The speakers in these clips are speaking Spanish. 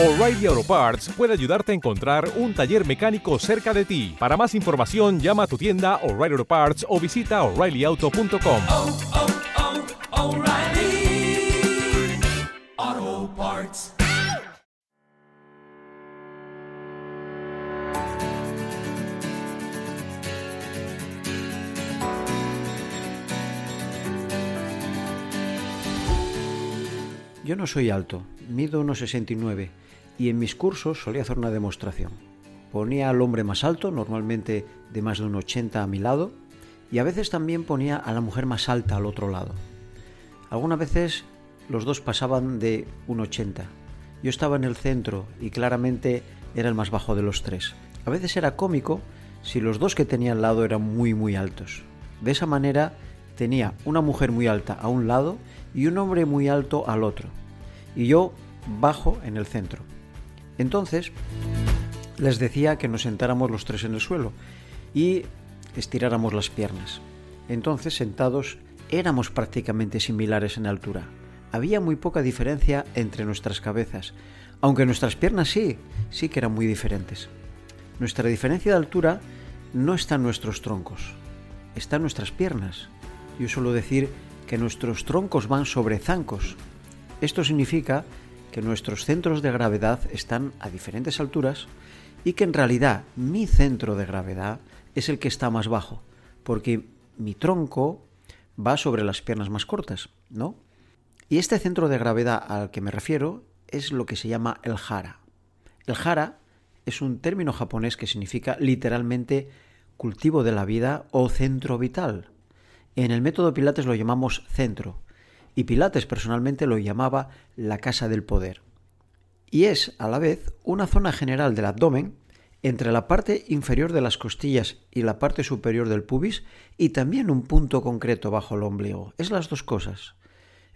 O'Reilly Auto Parts puede ayudarte a encontrar un taller mecánico cerca de ti. Para más información, llama a tu tienda O'Reilly Auto Parts o visita oreillyauto.com. oh, oh, Parts. Yo no soy alto, mido unos 69 y en mis cursos solía hacer una demostración. Ponía al hombre más alto, normalmente de más de un 80 a mi lado, y a veces también ponía a la mujer más alta al otro lado. Algunas veces los dos pasaban de un 80. Yo estaba en el centro y claramente era el más bajo de los tres. A veces era cómico si los dos que tenía al lado eran muy muy altos. De esa manera tenía una mujer muy alta a un lado y un hombre muy alto al otro. Y yo bajo en el centro. Entonces les decía que nos sentáramos los tres en el suelo y estiráramos las piernas. Entonces sentados éramos prácticamente similares en altura. Había muy poca diferencia entre nuestras cabezas, aunque nuestras piernas sí, sí que eran muy diferentes. Nuestra diferencia de altura no está en nuestros troncos, está en nuestras piernas. Yo suelo decir que nuestros troncos van sobre zancos. Esto significa que nuestros centros de gravedad están a diferentes alturas y que en realidad mi centro de gravedad es el que está más bajo, porque mi tronco va sobre las piernas más cortas, ¿no? Y este centro de gravedad al que me refiero es lo que se llama el hara. El hara es un término japonés que significa literalmente cultivo de la vida o centro vital. En el método Pilates lo llamamos centro y Pilates personalmente lo llamaba la casa del poder. Y es a la vez una zona general del abdomen entre la parte inferior de las costillas y la parte superior del pubis y también un punto concreto bajo el ombligo. Es las dos cosas.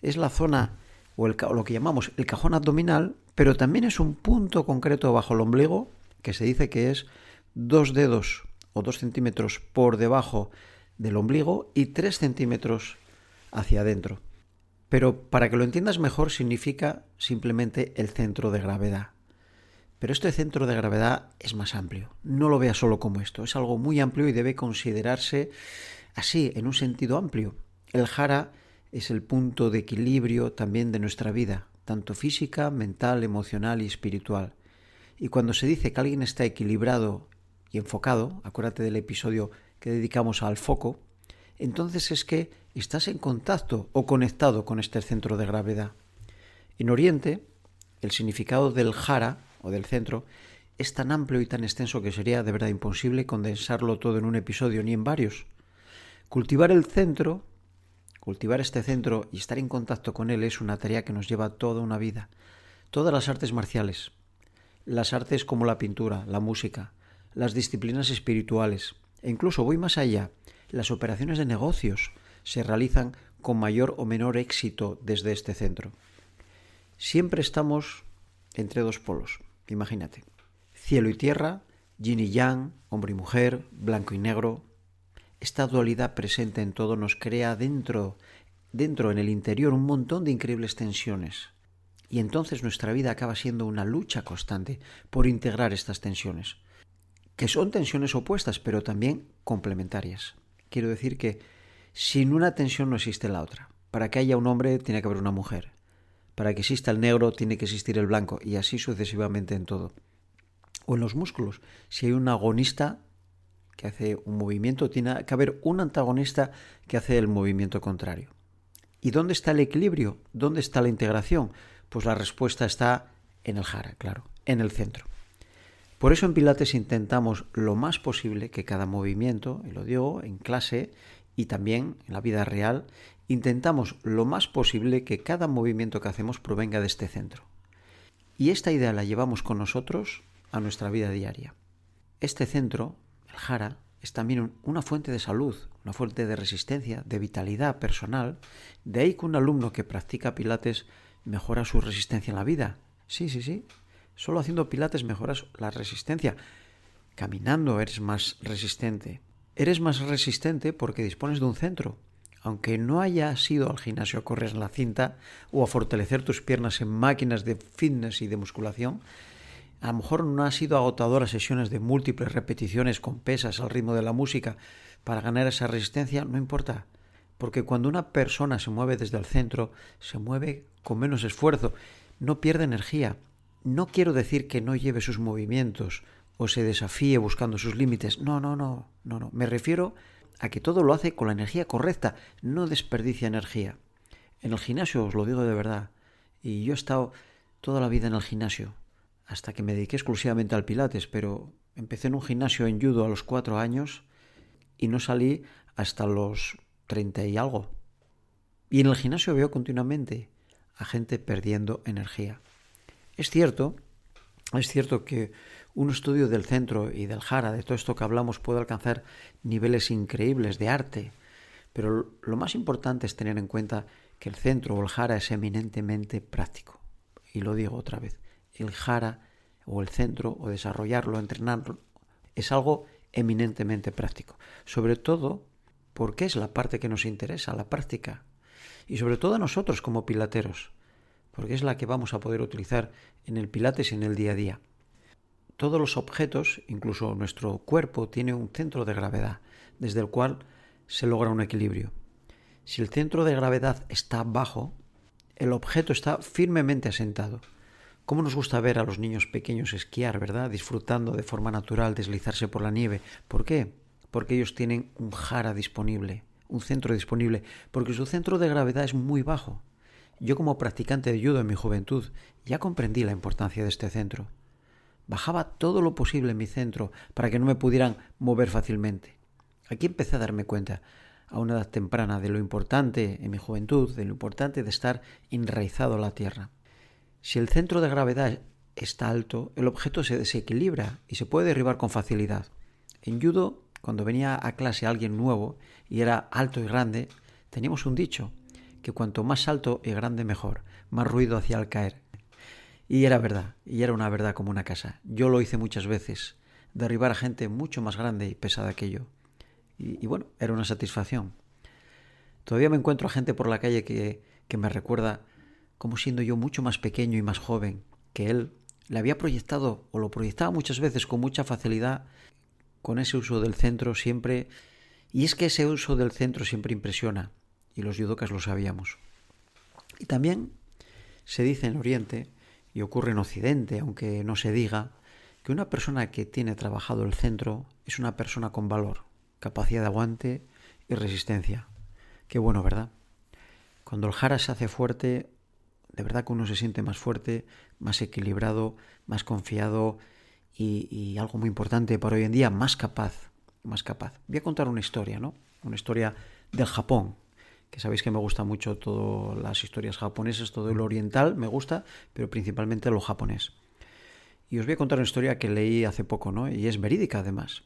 Es la zona o, lo que llamamos el cajón abdominal, pero también es un punto concreto bajo el ombligo que se dice que es dos dedos o dos centímetros por debajo del ombligo y tres centímetros hacia adentro. Pero para que lo entiendas mejor significa simplemente el centro de gravedad. Pero este centro de gravedad es más amplio. No lo veas solo como esto. Es algo muy amplio y debe considerarse así, en un sentido amplio. El jara es el punto de equilibrio también de nuestra vida, tanto física, mental, emocional y espiritual. Y cuando se dice que alguien está equilibrado y enfocado, acuérdate del episodio que dedicamos al foco, entonces es que estás en contacto o conectado con este centro de gravedad. En Oriente, el significado del jara o del centro es tan amplio y tan extenso que sería de verdad imposible condensarlo todo en un episodio ni en varios. Cultivar el centro, cultivar este centro y estar en contacto con él es una tarea que nos lleva toda una vida. Todas las artes marciales, las artes como la pintura, la música, las disciplinas espirituales, e incluso voy más allá, las operaciones de negocios se realizan con mayor o menor éxito desde este centro. Siempre estamos entre dos polos, imagínate. Cielo y tierra, yin y yang, hombre y mujer, blanco y negro. Esta dualidad presente en todo nos crea dentro, dentro en el interior, un montón de increíbles tensiones. Y entonces nuestra vida acaba siendo una lucha constante por integrar estas tensiones, que son tensiones opuestas, pero también complementarias. Quiero decir que sin una tensión no existe la otra. Para que haya un hombre tiene que haber una mujer. Para que exista el negro tiene que existir el blanco y así sucesivamente en todo. O en los músculos. Si hay un agonista que hace un movimiento, tiene que haber un antagonista que hace el movimiento contrario. ¿Y dónde está el equilibrio? ¿Dónde está la integración? Pues la respuesta está en el jara, claro, en el centro. Por eso en Pilates intentamos lo más posible que cada movimiento, y lo digo en clase y también en la vida real, intentamos lo más posible que cada movimiento que hacemos provenga de este centro. Y esta idea la llevamos con nosotros a nuestra vida diaria. Este centro, el jara, es también una fuente de salud, una fuente de resistencia, de vitalidad personal. De ahí que un alumno que practica pilates mejora su resistencia en la vida. Sí, sí, sí. Solo haciendo pilates mejoras la resistencia. Caminando eres más resistente. Eres más resistente porque dispones de un centro. aunque no hayas ido al gimnasio a correr en la cinta o a fortalecer tus piernas en máquinas de fitness y de musculación, a lo mejor no has ido agotadoras sesiones de múltiples repeticiones con pesas al ritmo de la música para ganar esa resistencia, no importa. Porque cuando una persona se mueve desde el centro, se mueve con menos esfuerzo, no pierde energía. No quiero decir que no lleve sus movimientos o se desafíe buscando sus límites. No, no, no, no, no. Me refiero a que todo lo hace con la energía correcta, no desperdicia energía. En el gimnasio os lo digo de verdad, y yo he estado toda la vida en el gimnasio, hasta que me dediqué exclusivamente al pilates, pero empecé en un gimnasio en judo a los cuatro años y no salí hasta los treinta y algo. Y en el gimnasio veo continuamente a gente perdiendo energía. Es cierto, es cierto que un estudio del centro y del jara, de todo esto que hablamos, puede alcanzar niveles increíbles de arte, pero lo más importante es tener en cuenta que el centro o el jara es eminentemente práctico. Y lo digo otra vez, el jara o el centro o desarrollarlo, entrenarlo, es algo eminentemente práctico. Sobre todo porque es la parte que nos interesa, la práctica. Y sobre todo a nosotros como pilateros, porque es la que vamos a poder utilizar en el pilates en el día a día todos los objetos, incluso nuestro cuerpo, tiene un centro de gravedad, desde el cual se logra un equilibrio. Si el centro de gravedad está bajo, el objeto está firmemente asentado. ¿Cómo nos gusta ver a los niños pequeños esquiar, verdad? Disfrutando de forma natural, deslizarse por la nieve. ¿Por qué? Porque ellos tienen un jara disponible, un centro disponible, porque su centro de gravedad es muy bajo. Yo como practicante de judo en mi juventud ya comprendí la importancia de este centro. Bajaba todo lo posible en mi centro para que no me pudieran mover fácilmente. Aquí empecé a darme cuenta a una edad temprana de lo importante en mi juventud, de lo importante de estar enraizado a la tierra. Si el centro de gravedad está alto, el objeto se desequilibra y se puede derribar con facilidad. En judo, cuando venía a clase alguien nuevo y era alto y grande, teníamos un dicho, que cuanto más alto y grande mejor, más ruido hacía al caer. Y era verdad, y era una verdad como una casa. Yo lo hice muchas veces, derribar a gente mucho más grande y pesada que yo. Y, bueno, era una satisfacción. Todavía me encuentro a gente por la calle que, que me recuerda como siendo yo mucho más pequeño y más joven que él. Le había proyectado o lo proyectaba muchas veces con mucha facilidad con ese uso del centro siempre. Y es que ese uso del centro siempre impresiona, y los yudokas lo sabíamos. Y también se dice en Oriente y ocurre en Occidente, aunque no se diga, que una persona que tiene trabajado el centro es una persona con valor, capacidad de aguante y resistencia. Qué bueno, ¿verdad? Cuando el jara se hace fuerte, de verdad que uno se siente más fuerte, más equilibrado, más confiado y, y, algo muy importante para hoy en día, más capaz, más capaz. Voy a contar una historia, ¿no? Una historia del Japón, que sabéis que me gusta mucho todas las historias japonesas, todo lo oriental me gusta, pero principalmente lo japonés. Y os voy a contar una historia que leí hace poco, ¿no? Y es verídica además.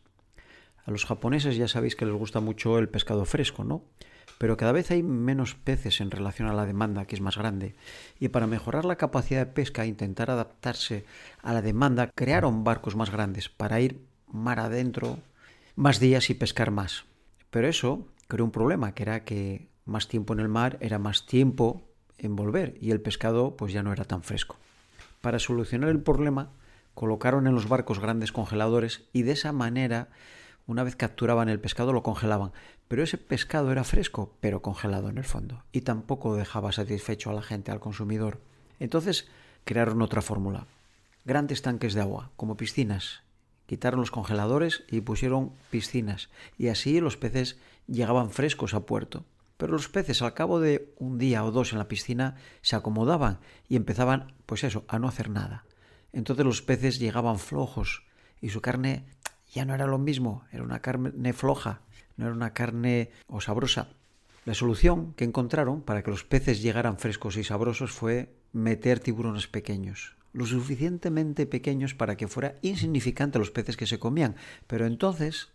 A los japoneses ya sabéis que les gusta mucho el pescado fresco, ¿no? Pero cada vez hay menos peces en relación a la demanda, que es más grande. Y para mejorar la capacidad de pesca e intentar adaptarse a la demanda, crearon barcos más grandes para ir mar adentro más días y pescar más. Pero eso creó un problema, que era que más tiempo en el mar era más tiempo en volver y el pescado pues ya no era tan fresco. Para solucionar el problema colocaron en los barcos grandes congeladores y de esa manera una vez capturaban el pescado lo congelaban, pero ese pescado era fresco pero congelado en el fondo y tampoco dejaba satisfecho a la gente, al consumidor. Entonces crearon otra fórmula. Grandes tanques de agua, como piscinas. Quitaron los congeladores y pusieron piscinas y así los peces llegaban frescos a puerto. Pero los peces al cabo de un día o dos en la piscina se acomodaban y empezaban, pues eso, a no hacer nada. Entonces los peces llegaban flojos y su carne ya no era lo mismo, era una carne floja, no era una carne o sabrosa. La solución que encontraron para que los peces llegaran frescos y sabrosos fue meter tiburones pequeños, lo suficientemente pequeños para que fuera insignificante los peces que se comían, pero entonces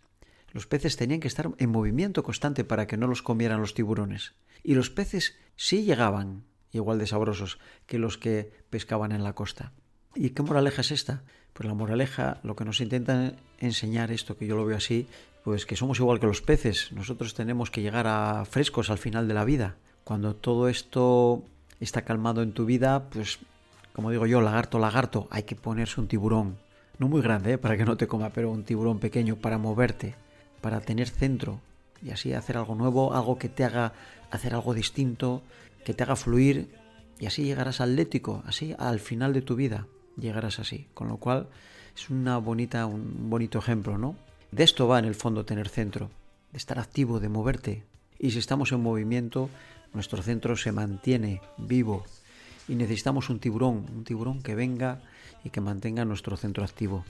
los peces tenían que estar en movimiento constante para que no los comieran los tiburones. Y los peces sí llegaban igual de sabrosos que los que pescaban en la costa. ¿Y qué moraleja es esta? Pues la moraleja, lo que nos intentan enseñar esto, que yo lo veo así, pues que somos igual que los peces. Nosotros tenemos que llegar a frescos al final de la vida. Cuando todo esto está calmado en tu vida, pues como digo yo, lagarto, lagarto, hay que ponerse un tiburón. No muy grande, ¿eh? para que no te coma, pero un tiburón pequeño para moverte, para tener centro y así hacer algo nuevo, algo que te haga hacer algo distinto, que te haga fluir y así llegarás atlético, así al final de tu vida llegarás así. Con lo cual es una bonita, un bonito ejemplo, ¿no? De esto va en el fondo tener centro, de estar activo, de moverte. Y si estamos en movimiento, nuestro centro se mantiene vivo. Y necesitamos un tiburón, un tiburón que venga y que mantenga nuestro centro activo.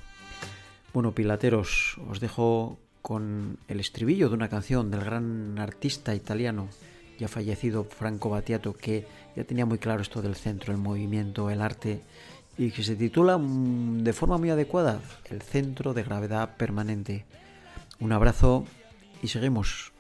Bueno, pilateros, os dejo con el estribillo de una canción del gran artista italiano ya fallecido Franco Battiato que ya tenía muy claro esto del centro, el movimiento, el arte y que se titula mm, de forma muy adecuada El centro de gravedad permanente. Un abrazo y seguimos.